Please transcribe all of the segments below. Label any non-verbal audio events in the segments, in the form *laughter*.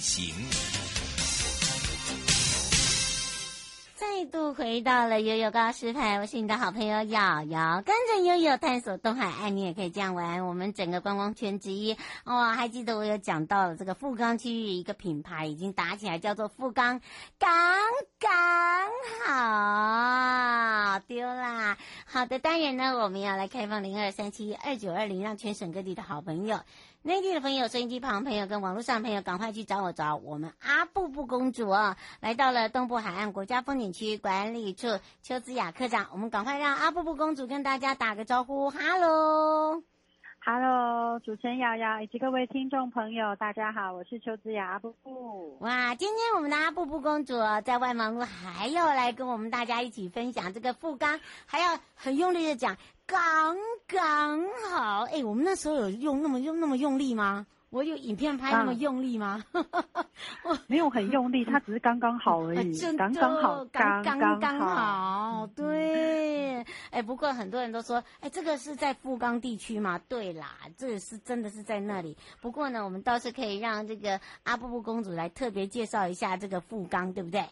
行，再度回到了悠悠告示牌，我是你的好朋友瑶瑶，跟着悠悠探索东海岸，你也可以这样玩。我们整个观光圈之一哦，还记得我有讲到了这个富冈区域一个品牌已经打起来，叫做富冈刚刚好丢啦。好的，当然呢，我们要来开放零二三七二九二零，让全省各地的好朋友。内地的朋友、收音机旁朋友跟网络上朋友，赶快去找我找我们阿布布公主哦！来到了东部海岸国家风景区管理处邱子雅科长，我们赶快让阿布布公主跟大家打个招呼，哈喽。Hello，主持人瑶瑶以及各位听众朋友，大家好，我是邱子雅阿布布。哇，今天我们的阿布布公主在外忙碌，还要来跟我们大家一起分享这个富冈，还要很用力的讲，刚刚好。哎，我们那时候有用那么用那么用力吗？我有影片拍那么用力吗？我 *laughs* 没有很用力，*laughs* 它只是刚刚好而已，刚刚好，刚刚刚好。对，哎，不过很多人都说，哎，这个是在富冈地区吗？对啦，这个是真的是在那里。不过呢，我们倒是可以让这个阿布布公主来特别介绍一下这个富冈，对不对？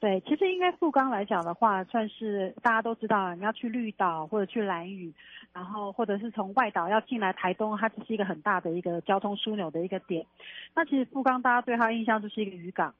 对，其实应该富冈来讲的话，算是大家都知道，你要去绿岛或者去兰屿，然后或者是从外岛要进来台东，它只是一个很大的一个交通枢纽的一个点。那其实富冈大家对它印象就是一个渔港。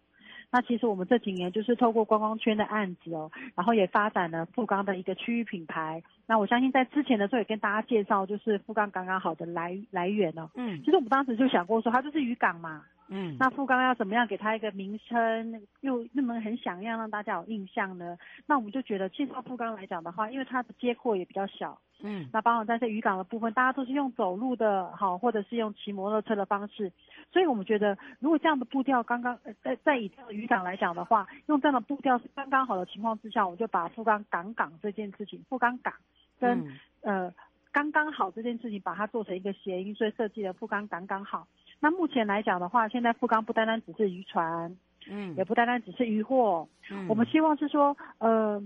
那其实我们这几年就是透过观光圈的案子哦，然后也发展了富冈的一个区域品牌。那我相信在之前的时候也跟大家介绍，就是富冈刚刚好的来来源哦。嗯，其实我们当时就想过说，它就是渔港嘛。嗯，那富冈要怎么样给它一个名称，又那么很响亮，让大家有印象呢？那我们就觉得，介绍富冈来讲的话，因为它的街廓也比较小，嗯，那包括在这渔港的部分，大家都是用走路的，好，或者是用骑摩托车的方式，所以我们觉得，如果这样的步调刚刚在在以这样的渔港来讲的话，用这样的步调是刚刚好的情况之下，我们就把富冈港港这件事情，富冈港跟、嗯、呃刚刚好这件事情，把它做成一个谐音，所以设计了富冈港港好。那目前来讲的话，现在富冈不单单只是渔船，嗯，也不单单只是渔获，嗯，我们希望是说，呃，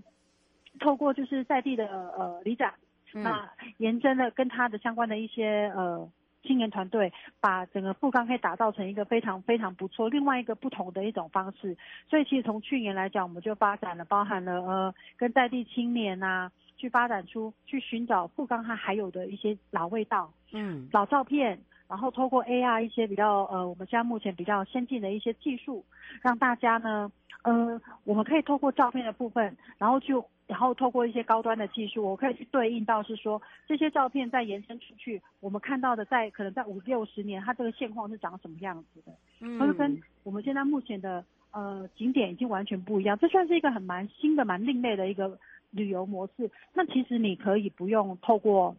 透过就是在地的呃里长，嗯，那严真的跟他的相关的一些呃青年团队，把整个富冈可以打造成一个非常非常不错，另外一个不同的一种方式。所以其实从去年来讲，我们就发展了，包含了呃跟在地青年啊，去发展出去寻找富冈它还有的一些老味道，嗯，老照片。然后透过 AR 一些比较呃，我们现在目前比较先进的一些技术，让大家呢，呃，我们可以透过照片的部分，然后就然后透过一些高端的技术，我可以去对应到是说这些照片再延伸出去，我们看到的在可能在五六十年，它这个现况是长什么样子的，嗯，它是跟我们现在目前的呃景点已经完全不一样，这算是一个很蛮新的、蛮另类的一个旅游模式。那其实你可以不用透过。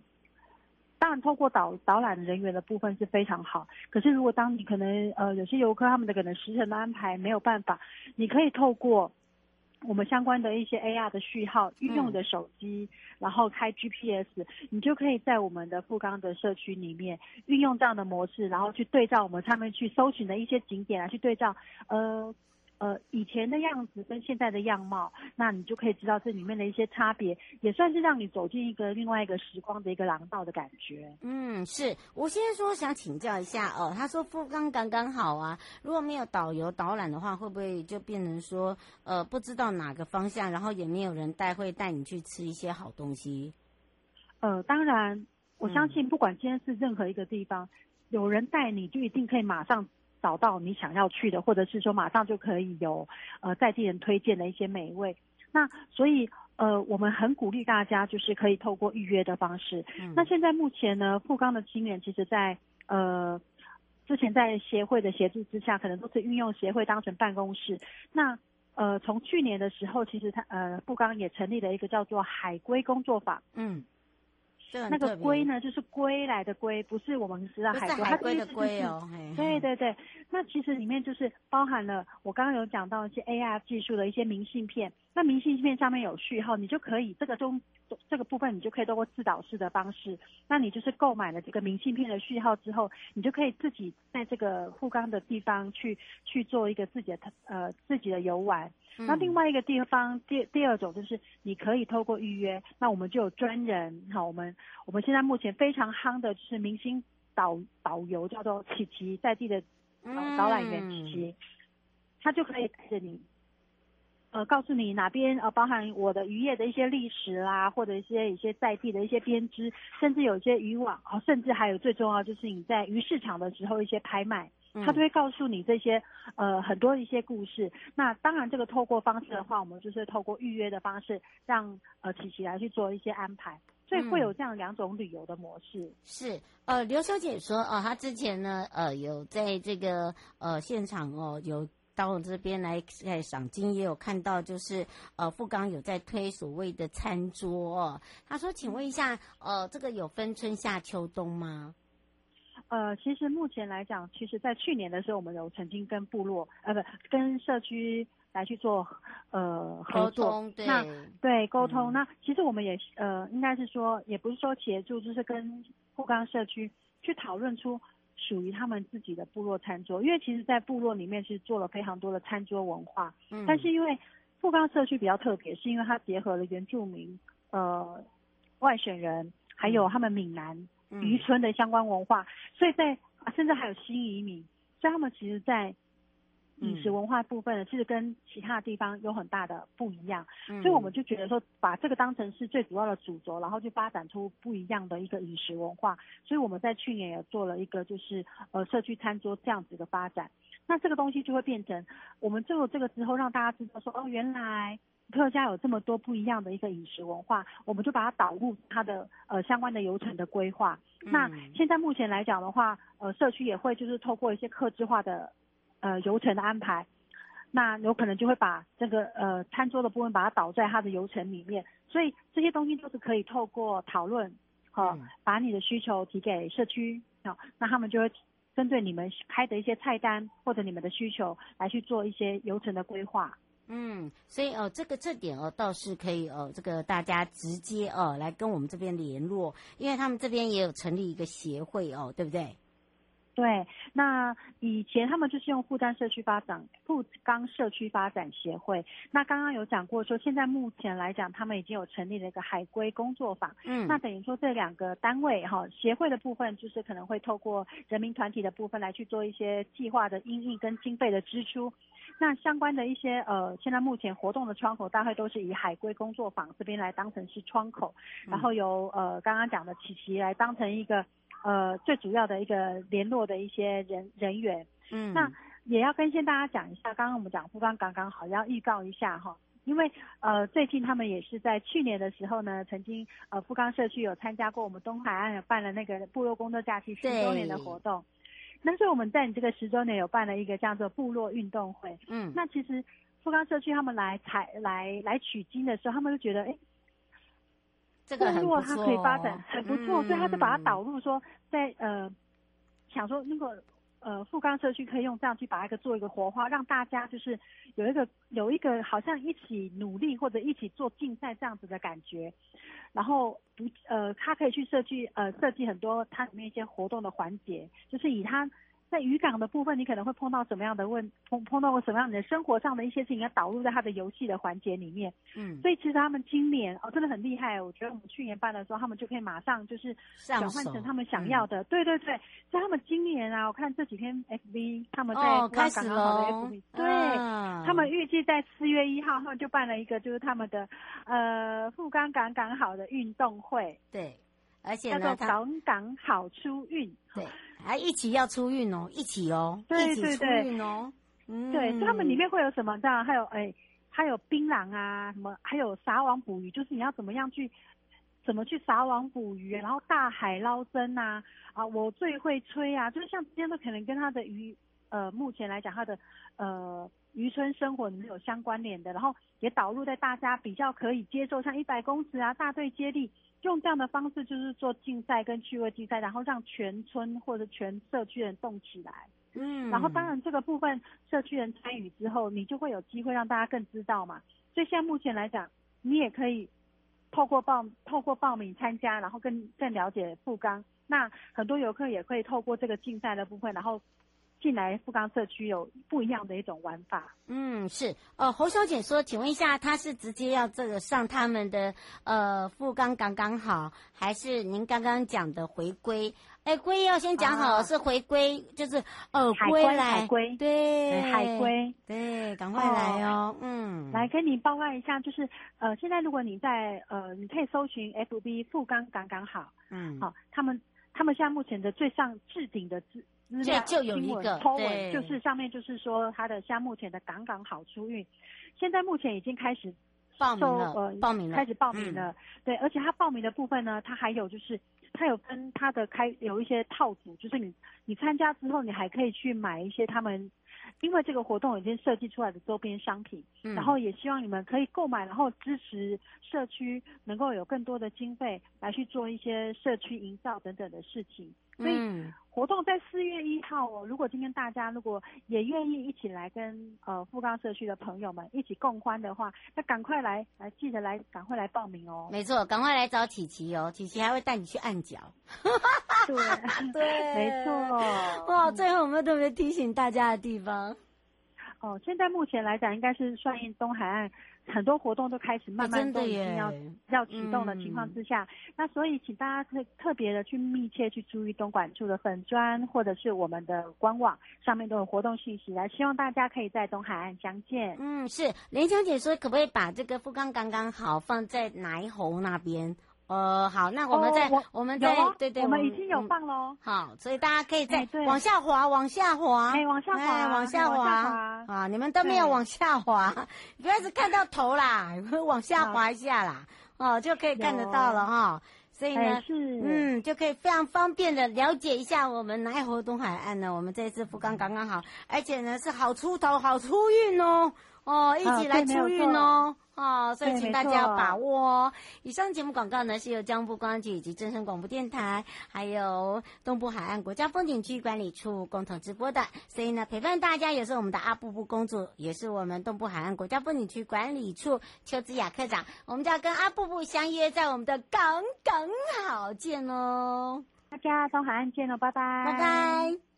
当然，透过导导览人员的部分是非常好。可是，如果当你可能呃有些游客他们的可能时程的安排没有办法，你可以透过我们相关的一些 AR 的序号，运用的手机，嗯，然后开 GPS，你就可以在我们的富冈的社区里面运用这样的模式，然后去对照我们上面去搜寻的一些景点来去对照，呃。呃，以前的样子跟现在的样貌，那你就可以知道这里面的一些差别，也算是让你走进一个另外一个时光的一个廊道的感觉。嗯，是我先说想请教一下哦，他说富冈刚刚好啊，如果没有导游导览的话，会不会就变成说呃不知道哪个方向，然后也没有人带会带你去吃一些好东西？呃，当然，我相信不管今天是任何一个地方，嗯、有人带你就一定可以马上。找到你想要去的，或者是说马上就可以有呃在地人推荐的一些美味。那所以呃我们很鼓励大家就是可以透过预约的方式。嗯、那现在目前呢，富冈的青年其实在呃之前在协会的协助之下，可能都是运用协会当成办公室。那呃，从去年的时候，其实他呃富冈也成立了一个叫做海龟工作坊。嗯。那个龟呢，就是归来的龟，不是我们知道海龟，海龟的龟哦。对对对，那其实里面就是包含了我刚刚有讲到一些 AR 技术的一些明信片。那明信片上面有序号，你就可以这个中这个部分，你就可以通过自导式的方式。那你就是购买了这个明信片的序号之后，你就可以自己在这个富冈的地方去去做一个自己的呃自己的游玩。嗯、那另外一个地方，第第二种就是你可以透过预约，那我们就有专人，好，我们我们现在目前非常夯的就是明星导导游，叫做琪琪，在地的导导览员琪琪，他就可以带着你。呃，告诉你哪边呃，包含我的渔业的一些历史啦，或者一些一些在地的一些编织，甚至有一些渔网，哦，甚至还有最重要就是你在鱼市场的时候一些拍卖，他都会告诉你这些呃很多一些故事。那当然这个透过方式的话，我们就是透过预约的方式，让呃琪琪来去做一些安排，所以会有这样两种旅游的模式。嗯、是呃，刘小姐说呃，她之前呢呃有在这个呃现场哦有。到我这边来在赏金，也有看到，就是呃富冈有在推所谓的餐桌哦。他说：“请问一下，呃，这个有分春夏秋冬吗？”呃，其实目前来讲，其实在去年的时候，我们有曾经跟部落呃不跟社区来去做呃合作，沟通对那对沟通。嗯、那其实我们也呃应该是说，也不是说协助，就是跟富冈社区去讨论出。属于他们自己的部落餐桌，因为其实，在部落里面是做了非常多的餐桌文化。嗯，但是因为富冈社区比较特别，是因为它结合了原住民、呃外省人，还有他们闽南渔村的相关文化，嗯、所以在甚至还有新移民，所以他们其实，在。饮食文化部分呢，其实跟其他地方有很大的不一样，嗯、所以我们就觉得说，把这个当成是最主要的主轴，然后去发展出不一样的一个饮食文化。所以我们在去年也做了一个，就是呃社区餐桌这样子的发展。那这个东西就会变成，我们做了这个之后，让大家知道说，哦，原来客家有这么多不一样的一个饮食文化，我们就把它导入它的呃相关的流程的规划。嗯、那现在目前来讲的话，呃，社区也会就是透过一些客制化的。呃，流程的安排，那有可能就会把这个呃餐桌的部分把它导在它的流程里面，所以这些东西都是可以透过讨论，好、哦，把你的需求提给社区，好、哦，那他们就会针对你们开的一些菜单或者你们的需求来去做一些流程的规划。嗯，所以哦，这个这点哦倒是可以哦，这个大家直接哦来跟我们这边联络，因为他们这边也有成立一个协会哦，对不对？对，那以前他们就是用富冈社区发展富冈社区发展协会。那刚刚有讲过说，现在目前来讲，他们已经有成立了一个海归工作坊。嗯，那等于说这两个单位哈，协会的部分就是可能会透过人民团体的部分来去做一些计划的因应跟经费的支出。那相关的一些呃，现在目前活动的窗口大概都是以海归工作坊这边来当成是窗口，然后由呃刚刚讲的琪琪来当成一个。呃，最主要的一个联络的一些人人员，嗯，那也要跟先大家讲一下，刚刚我们讲富冈刚刚好要预告一下哈，因为呃最近他们也是在去年的时候呢，曾经呃富冈社区有参加过我们东海岸有办了那个部落工作假期十周年的活动，那所以我们在你这个十周年有办了一个叫做部落运动会，嗯，那其实富冈社区他们来采来来取经的时候，他们就觉得哎。诶这个如果它可以发展很不错，嗯、所以他就把它导入说在，在呃想说那个呃富冈社区可以用这样去把一个做一个活化，让大家就是有一个有一个好像一起努力或者一起做竞赛这样子的感觉，然后不呃他可以去设计呃设计很多它里面一些活动的环节，就是以他。在渔港的部分，你可能会碰到什么样的问碰碰到过什么样的生活上的一些事情，要导入在他的游戏的环节里面。嗯，所以其实他们今年哦真的很厉害，我觉得我们去年办的时候，他们就可以马上就是转换成他们想要的。嗯、对对对，所以他们今年啊，我看这几天 FV 他们在刚刚好的 FB，、哦、对，啊、他们预计在四月一号，他们就办了一个就是他们的呃富冈港港好的运动会。对，而且叫做港港好出运。对。还一起要出运哦，一起哦，对对对，一起出运哦，嗯，对，所以他们里面会有什么？这样还有哎，还有槟榔啊，什么？还有撒网捕鱼，就是你要怎么样去，怎么去撒网捕鱼，然后大海捞针啊，啊，我最会吹啊，就是像今天都可能跟他的鱼，呃，目前来讲他的呃渔村生活里面有相关联的，然后也导入在大家比较可以接受，像一百公尺啊、大队接力，用这样的方式就是做竞赛跟趣味竞赛，然后让全村或者全社区人动起来。嗯，然后当然这个部分社区人参与之后，你就会有机会让大家更知道嘛。所以现在目前来讲，你也可以透过报透过报名参加，然后更更了解富冈。那很多游客也可以透过这个竞赛的部分，然后。进来富冈社区有不一样的一种玩法。嗯，是。呃，侯小姐说，请问一下，他是直接要这个上他们的呃富冈刚刚好，还是您刚刚讲的回归？哎，归要先讲好，啊、是回归，就是呃归来，海归，对，海归，对，赶快来哦。哦嗯，来跟你报告一下，就是呃，现在如果你在呃，你可以搜寻 FB 富冈刚刚好。嗯，好、哦，他们他们现在目前的最上置顶的资。对，就有一个对，就是上面就是说它的像目前的港港好出运，现在目前已经开始报名了，呃，报名了，开始报名了，嗯、对，而且它报名的部分呢，它还有就是它有跟它的开有一些套组，就是你你参加之后，你还可以去买一些他们。因为这个活动已经设计出来的周边商品，嗯，然后也希望你们可以购买，然后支持社区能够有更多的经费来去做一些社区营造等等的事情。所以活动在四月一号哦，如果今天大家如果也愿意一起来跟呃富冈社区的朋友们一起共欢的话，那赶快来来记得来赶快来报名哦。没错，赶快来找琪琪哦，琪琪还会带你去按脚。对 *laughs* 没错。哇，最后有没有特别提醒大家的地方。哦，现在目前来讲，应该是算应东海岸很多活动都开始慢慢都已经要要启动的情况之下，嗯，那所以请大家特特别的去密切去注意东莞处的粉砖或者是我们的官网上面都有活动信息，来希望大家可以在东海岸相见。嗯，是连小姐说，可不可以把这个富冈刚刚好放在南猴那边？呃，好，那我们在、哦、我，我们在对对，我们已经有放喽、嗯。好，所以大家可以再往下滑，往下滑，哎，往下滑，哎、往下滑啊！你们都没有往下滑，不要只看到头啦，往下滑一下啦，哦，就可以看得到了哈。所以呢，是嗯，就可以非常方便的了解一下我们南河东海岸呢。我们这次福冈刚刚好，而且呢是好出头，好出运哦，哦，一起来出运哦。哦，所以请大家把握哦。以上节目广告呢，是由江富光局以及正声广播电台，还有东部海岸国家风景区管理处共同直播的。所以呢，陪伴大家也是我们的阿布布公主，也是我们东部海岸国家风景区管理处邱子雅科长。我们就要跟阿布布相约在我们的港港好见哦。大家东海岸见喽，拜拜，拜拜。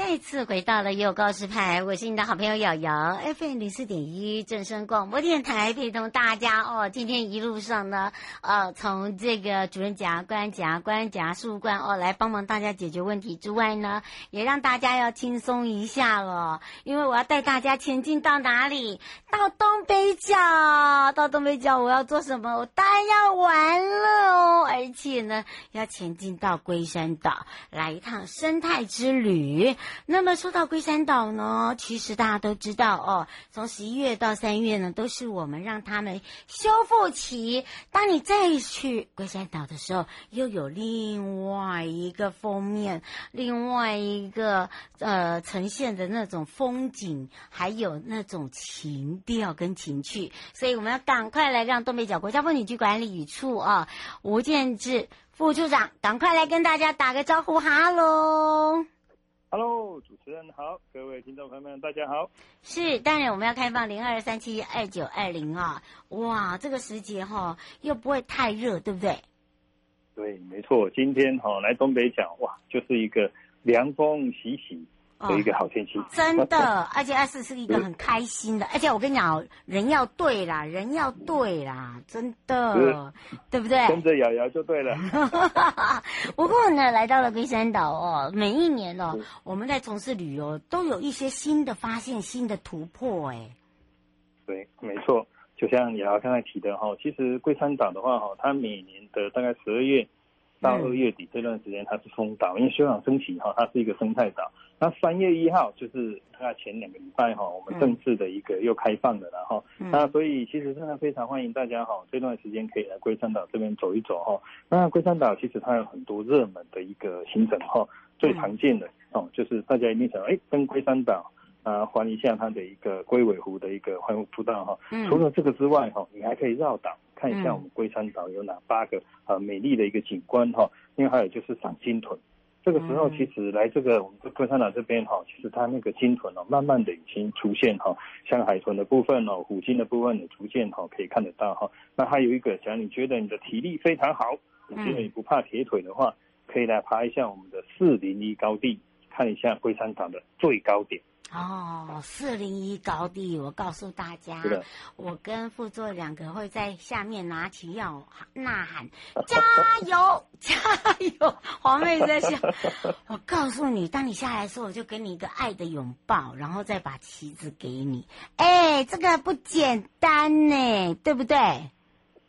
再次回到了有告示牌，我是你的好朋友瑶瑶，FM 零四点一正声广播电台，陪同大家哦。今天一路上呢，呃，从这个主任检察官、检察官、检察官哦，来帮忙大家解决问题之外呢，也让大家要轻松一下了，因为我要带大家前进到哪里？到东北角，到东北角我要做什么？我当然要玩了哦，而且呢，要前进到龟山岛，来一趟生态之旅。那么说到龟山岛呢，其实大家都知道哦，从十一月到三月呢，都是我们让他们修复期。当你再去龟山岛的时候，又有另外一个封面，另外一个呃呈现的那种风景，还有那种情调跟情趣。所以我们要赶快来让东北角国家风景区管理处啊，吴建志副处长，赶快来跟大家打个招呼，哈喽。Hello，主持人好，各位听众朋友们，大家好。是，当然我们要开放零二三七二九二零啊，哇，这个时节哈、哦、又不会太热，对不对？对，没错，今天哈、哦、来东北讲哇，就是一个凉风习习。的一个好天气，哦，真的，而且二是是一个很开心的，而且我跟你讲，人要对啦，人要对啦，真的，对不对？跟着瑶瑶就对了。*laughs* 不过呢，来到了龟山岛哦，每一年哦，我们在从事旅游都有一些新的发现、新的突破，哎。对，没错，就像瑶瑶刚才提的哈，其实龟山岛的话哈，它每年的大概十二月到二月底这段时间它是封岛，因为休养生息哈，它是一个生态岛。那三月一号就是大概前两个礼拜哈，我们正式的一个又开放了，然后那所以其实真的非常欢迎大家哈，这段时间可以来龟山岛这边走一走哈。那龟山岛其实它有很多热门的一个行程哈，最常见的哦，就是大家一定想，哎，登龟山岛啊，环一下它的一个龟尾湖的一个环湖步道哈。嗯。除了这个之外哈，你还可以绕岛看一下我们龟山岛有哪八个啊美丽的一个景观哈。另外还有就是赏鲸豚。这个时候，其实来这个我们的龟山岛这边哈，其实它那个鲸豚哦，慢慢的已经出现哈，像海豚的部分哦，虎鲸的部分也逐渐哈可以看得到哈。那还有一个，假如你觉得你的体力非常好，你觉得你不怕铁腿的话，可以来爬一下我们的四零一高地，看一下龟山岛的最高点。哦，四零一高地，我告诉大家，我跟副座两个会在下面拿起药 *laughs* 呐喊，加油，*laughs* 加油！黄妹在笑。*laughs* 我告诉你，当你下来的时候，我就给你一个爱的拥抱，然后再把旗子给你。哎，这个不简单呢，对不对？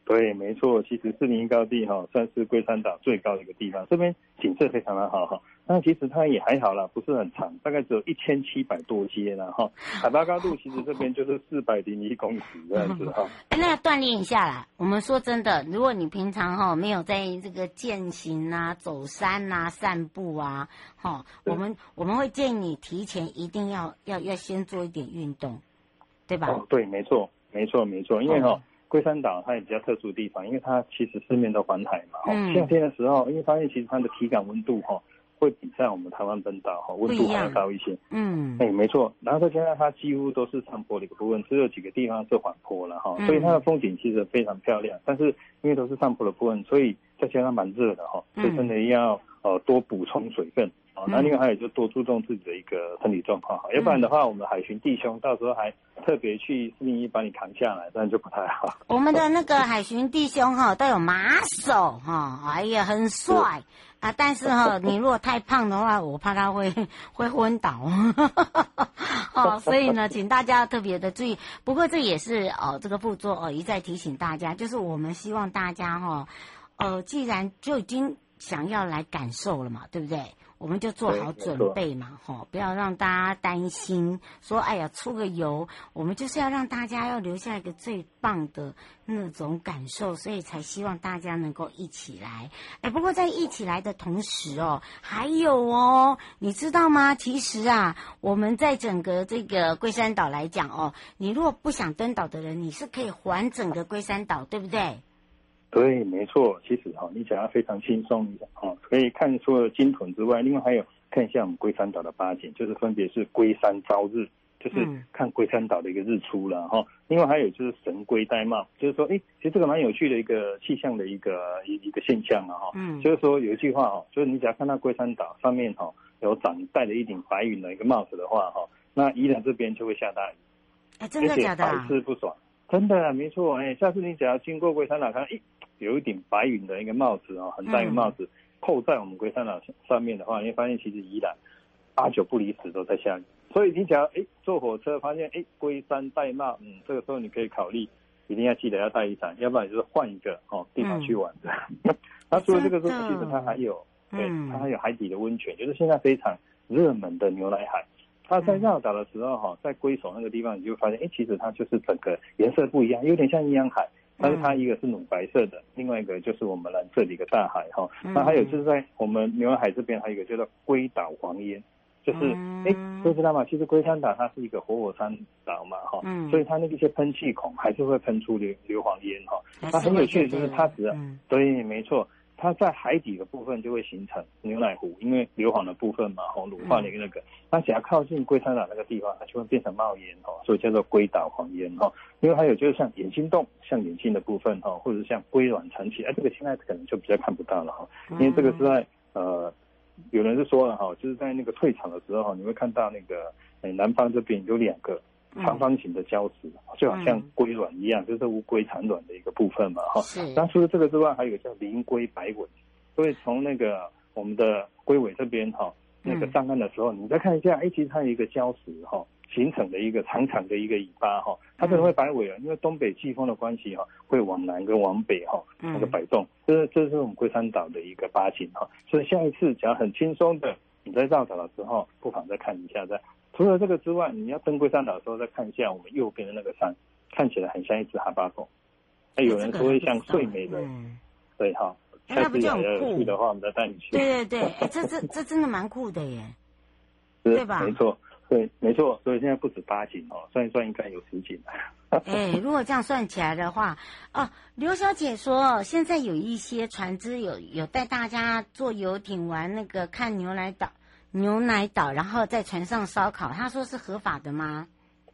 对，没错。其实四零一高地哈，算是龟山岛最高的一个地方，这边景色非常的好哈。那其实它也还好啦，不是很长，大概只有一千七百多阶啦哈。海拔高度其实这边就是四百零一公尺这样子哈。*laughs* 那要锻炼一下啦。我们说真的，如果你平常哈没有在这个健行啊、走山啊、散步啊，哈，我们我们会建议你提前一定要要要先做一点运动，对吧？哦，对，没错，没错，没错，因为哈龟山岛它也比较特殊的地方，因为它其实四面都环海嘛。嗯。夏天的时候，因为发现其实它的体感温度哈。会比在我们台湾本岛哈温度还要高一些，嗯，哎，没错。然后再加上它几乎都是上坡的一个部分，只有几个地方是缓坡了哈，所以它的风景其实非常漂亮。但是因为都是上坡的部分，所以再加上蛮热的哈，所以真的要呃多补充水分。哦，那另外还有就多注重自己的一个身体状况哈，要不然的话，我们的海巡弟兄到时候还特别去四零一把你扛下来，这样就不太好。*laughs* 我们的那个海巡弟兄哈都有马手哈，哎呀很帅啊，但是哈你如果太胖的话，我怕他会会昏倒。哦，所以呢，请大家特别的注意。不过这也是哦，这个副座哦一再提醒大家，就是我们希望大家哈，呃，既然就已经想要来感受了嘛，对不对？我们就做好准备嘛，吼，不要让大家担心，说哎呀出个游，我们就是要让大家要留下一个最棒的那种感受，所以才希望大家能够一起来。哎，不过在一起来的同时哦，还有哦，你知道吗？其实啊，我们在整个这个龟山岛来讲哦，你如果不想登岛的人，你是可以环整个龟山岛，对不对？对，没错，其实哈，你讲要非常轻松哦，可以看除了鲸豚之外，另外还有看一下我们龟山岛的八景，就是分别是龟山朝日，就是看龟山岛的一个日出了哈。另外还有就是神龟戴帽，就是说，哎，其实这个蛮有趣的一个气象的一个一一个现象啊哈。嗯。就是说有一句话哈，就是你只要看到龟山岛上面哈有长戴了一顶白云的一个帽子的话哈，那宜兰这边就会下大雨，哎，真的假的？百试不爽，真的没错，哎，下次你只要经过龟山岛看，哎。有一顶白云的一个帽子啊，很大一个帽子，扣在我们龟山岛上面的话，你会发现其实宜兰八九不离十都在下雨。所以你只要哎坐火车发现哎龟山戴帽，嗯，这个时候你可以考虑一定要记得要带雨伞，要不然就是换一个哦地方去玩的。*laughs* 那除了这个之外，其实它还有，对，它还有海底的温泉，就是现在非常热门的牛奶海。它在绕岛的时候哈，在龟首那个地方，你就发现哎，其实它就是整个颜色不一样，有点像阴阳海。但是它一个是乳白色的，另外一个就是我们蓝色的一个大海哈。那还有就是在我们牛海这边还有一个叫做龟岛黄烟，就是哎，都知道吗？其实龟山岛它是一个活火山岛嘛哈，所以它那一些喷气孔还是会喷出硫硫磺烟哈。它很有趣的就是它只要，对，没错。它在海底的部分就会形成牛奶湖，因为硫磺的部分嘛，吼，乳化的那个，它只要靠近龟山岛那个地方，它就会变成冒烟，吼，所以叫做龟岛黄烟，吼。因为还有就是像眼睛洞，像眼睛的部分，哈，或者是像龟卵层起，哎，这个现在可能就比较看不到了，哈，因为这个是在呃，有人是说了，哈，就是在那个退场的时候，你会看到那个，哎，南方这边有两个。长方形的礁石，就好像龟卵一样，嗯、就是乌龟产卵的一个部分嘛，哈是。那除了这个之外，还有一个叫鳞龟摆尾，所以从那个我们的龟尾这边哈，那个上岸的时候，嗯、你再看一下，哎，其实它有一个礁石哈形成的一个长长的一个尾巴哈，它可能会摆尾啊，因为东北季风的关系哈，会往南跟往北哈那个摆动，这是这是我们龟山岛的一个八景哈。所以下一次只要很轻松的你在绕岛的时候，不妨再看一下再。除了这个之外，你要登龟山岛的时候，再看一下我们右边的那个山，看起来很像一只哈巴狗。哎，有人说会像睡美人，嗯、对哈。下次要去的话，我们再带你去。对对对，哎，这这这真的蛮酷的耶。*laughs* 对吧？没错，对，没错。所以现在不止八景哦，算一算应该有十景。*laughs* 哎，如果这样算起来的话，哦，刘小姐说现在有一些船只有有带大家坐游艇玩那个看牛奶岛，牛奶岛，然后在船上烧烤，他说是合法的吗？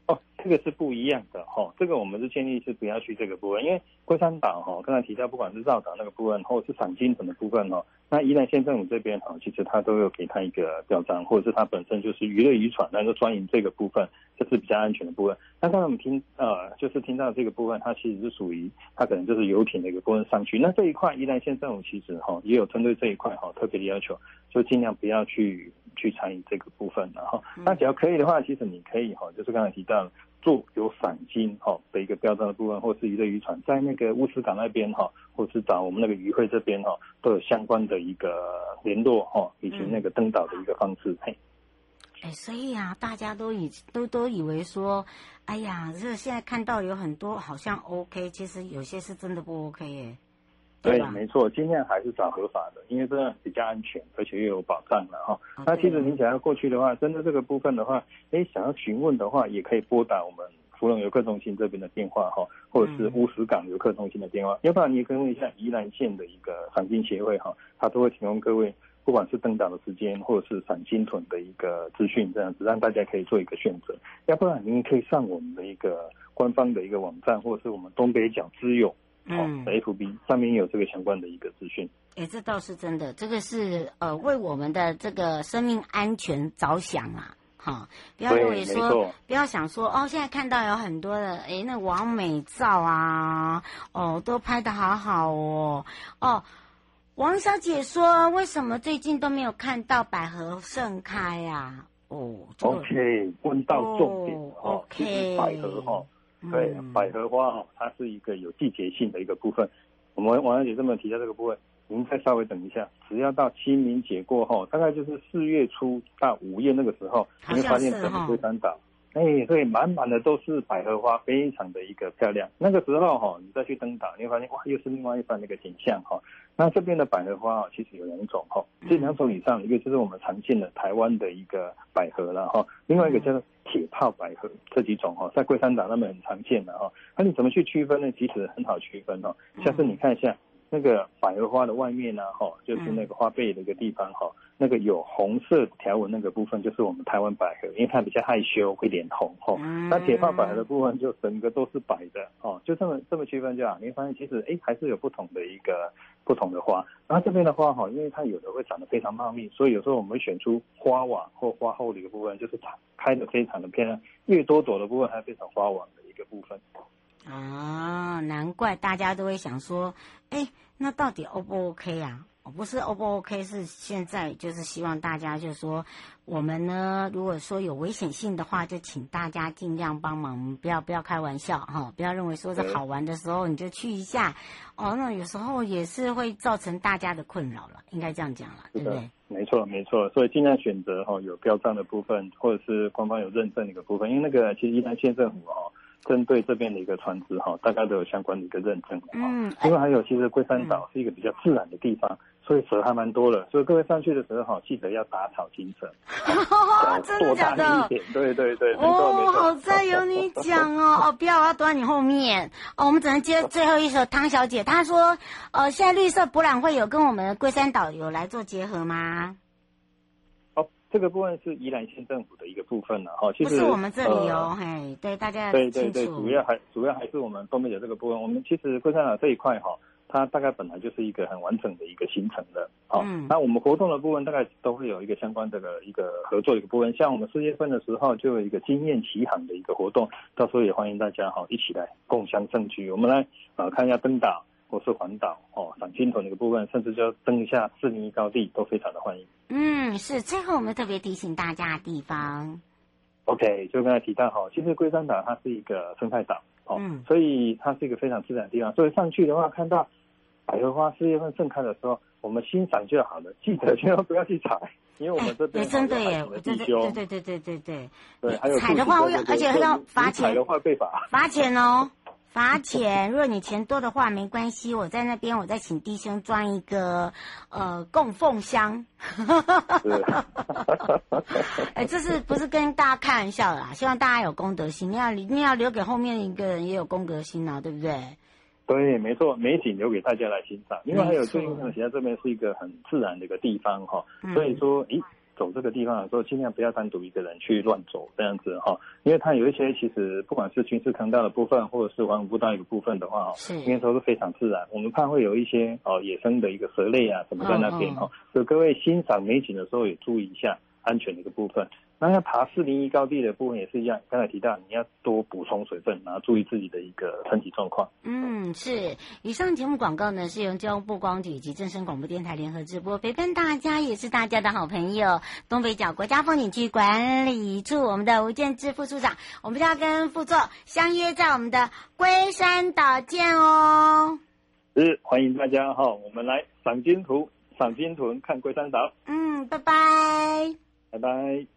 哦，这个是不一样的哈、哦，这个我们是建议是不要去这个部分，因为龟山岛哈，刚才提到不管是绕岛那个部分，或者是赏鲸豚的部分哈，那宜兰县政府这边哈，其实它都有给它一个表彰，或者是它本身就是娱乐渔船，那就专营这个部分，这是比较安全的部分。那刚才我们听呃，就是听到这个部分，它其实是属于它可能就是游艇的一个部分上去，那这一块宜兰县政府其实哈也有针对这一块哈特别的要求，就尽量不要去。去参与这个部分，然后那只要可以的话，其实你可以哈，就是刚才提到做有赏金哈的一个标章的部分，或是一个渔船在那个乌斯港那边哈，或是找我们那个渔会这边哈，都有相关的一个联络哈，以及那个登岛的一个方式。嘿，哎，所以啊，大家都以都都以为说，哎呀，这现在看到有很多好像 OK，其实有些是真的不 OK 耶。对，没错，尽量还是找合法的，因为这样比较安全，而且又有保障的哈。那其实您想要过去的话，针对这个部分的话，哎，想要询问的话，也可以拨打我们芙蓉游客中心这边的电话哈，或者是乌石港游客中心的电话，嗯、要不然你也可以问一下宜兰县的一个赏金协会哈，他都会提供各位不管是登岛的时间，或者是赏金屯的一个资讯，这样子让大家可以做一个选择。要不然您可以上我们的一个官方的一个网站，或者是我们东北角之友。嗯，FB 上面有这个相关的一个资讯。哎，这倒是真的，这个是呃为我们的这个生命安全着想啊，哈、哦，不要认为说，不要想说哦，现在看到有很多的哎那王美照啊，哦都拍的好好哦，哦，王小姐说为什么最近都没有看到百合盛开啊？哦、这个、，OK，问到重点哦，OK，百合哈。对，百合花哦，它是一个有季节性的一个部分。我们王小姐这么提到这个部分，您再稍微等一下，只要到清明节过后，大概就是四月初到五月那个时候，你会发现整个龟山岛。哎，对，满满的都是百合花，非常的一个漂亮。那个时候哈，你再去登岛，你会发现哇，又是另外一番那个景象哈。那这边的百合花其实有两种哈，这两种以上，一个就是我们常见的台湾的一个百合了哈，另外一个叫做铁炮百合，这几种哈，在龟山岛那边很常见的哈。那你怎么去区分呢？其实很好区分哈，下次你看一下。那个百合花的外面呢，哈，就是那个花背的一个地方，哈、嗯，那个有红色条纹那个部分，就是我们台湾百合，因为它比较害羞，会脸红，哈、嗯。那铁炮百合的部分就整个都是白的，哦，就这么这么区分就好。你会发现其实，哎，还是有不同的一个不同的花。然后这边的花，哈，因为它有的会长得非常茂密，所以有时候我们会选出花网或花后的一个部分，就是开的非常的漂亮，越多朵的部分还非常花网的一个部分。啊，难怪大家都会想说，哎，那到底 O 不 OK 啊？我不是 O 不 OK，是现在就是希望大家就是说，我们呢，如果说有危险性的话，就请大家尽量帮忙，不要不要开玩笑哈，不要认为说是好玩的时候你就去一下，哦，那有时候也是会造成大家的困扰了，应该这样讲了，对不对？没错没错，所以尽量选择哈有标章的部分，或者是官方有认证的一个部分，因为那个其实宜兰县政府哈。针对这边的一个船只哈，大家都有相关的一个认证。嗯，另外还有，其实龟山岛是一个比较自然的地方，嗯、所以蛇还蛮多的。所以各位上去的时候哈，记得要打草惊蛇。*laughs* 真的假的？对对对。哦，好在有你讲哦。*laughs* 哦，不要，我要躲在你后面。哦，我们只能接最后一首汤小姐。她说，呃，现在绿色博览会有跟我们的龟山岛有来做结合吗？这个部分是宜兰县政府的一个部分了哈，其实不是我们这里哦，嘿、呃，对大家对对对，主要还主要还是我们东北角这个部分。我们其实龟山岛这一块哈，它大概本来就是一个很完整的一个行程的，好，嗯、那我们活动的部分大概都会有一个相关的一个合作的一个部分。像我们四月份的时候就有一个经验奇航的一个活动，到时候也欢迎大家哈一起来共享盛举。我们来啊看一下登岛。或是环岛哦赏金头那个部分甚至就登一下四零一高地都非常的欢迎。嗯是最后我们特别提醒大家的地方。Ok 就刚才提到哈其实龟山岛它是一个生态岛嗯。所以它是一个非常自然的地方。所以上去的话看到百合花四月份盛开的时候我们欣赏就好了记得千万不要去采因为我们这边真的耶对对对对对对对对。对还有采的话会而且要罚钱。采的话被罚。罚钱哦。罚钱。如果你钱多的话，没关系，我在那边，我再请弟兄装一个呃供奉箱。哎，这是不是跟大家开玩笑的啦？希望大家有公德心，你要你要留给后面一个人也有公德心啊，对不对？对，没错，美景留给大家来欣赏。因为还有最近呢，其实这边是一个很自然的一个地方哈，所以说，咦。走这个地方的时候，尽量不要单独一个人去乱走这样子哈，因为它有一些其实不管是军事坑道的部分，或者是环湖步道一个部分的话，是应该说是非常自然。我们怕会有一些哦野生的一个蛇类啊什么在那边哈，所以各位欣赏美景的时候也注意一下安全的一个部分。那要爬四零一高地的部分也是一样，刚才提到你要多补充水分，然后注意自己的一个身体状况。嗯，是。以上节目广告呢是由交通部光局以及正声广播电台联合直播，陪伴大家也是大家的好朋友。东北角国家风景区管理处我们的吴建志副处长，我们就要跟副座相约在我们的龟山岛见哦。是，欢迎大家哈，我们来赏金图、赏金屯，看龟山岛。嗯，拜拜，拜拜。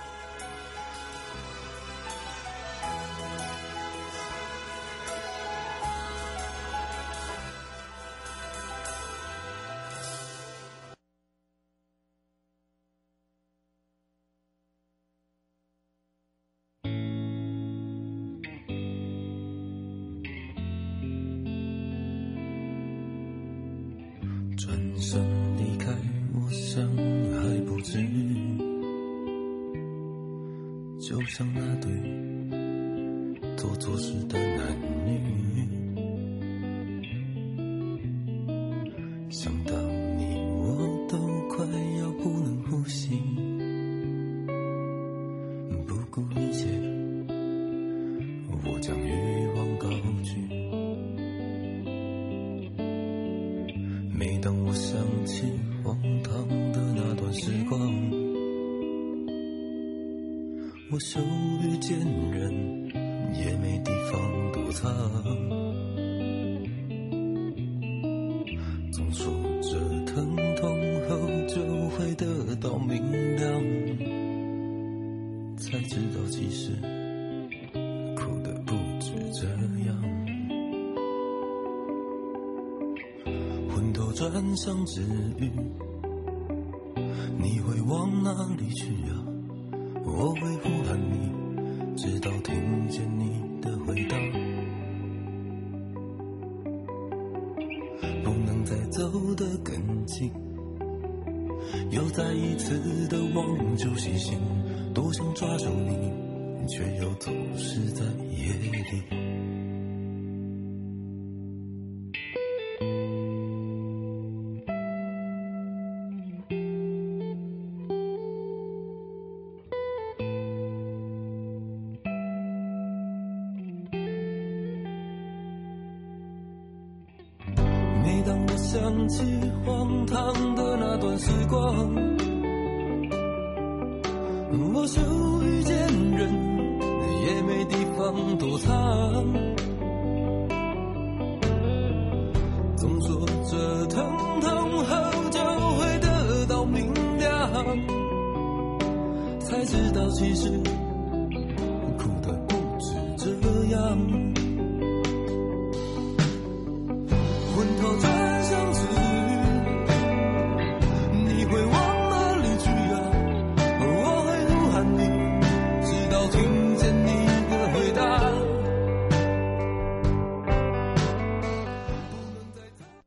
转身离开，我想还不知，就像那对做错事的男女。他总说着疼痛后就会得到明亮，才知道其实哭的不止这样。昏头转向之余，你会往哪里去呀？我会呼喊你，直到听见你的回答。走得更近，又再一次的望住星星，多想抓住你，却又总是在夜里。想起荒唐的那段时光。我羞于见人，也没地方躲藏。总说这疼痛后就会得到明亮，才知道其实。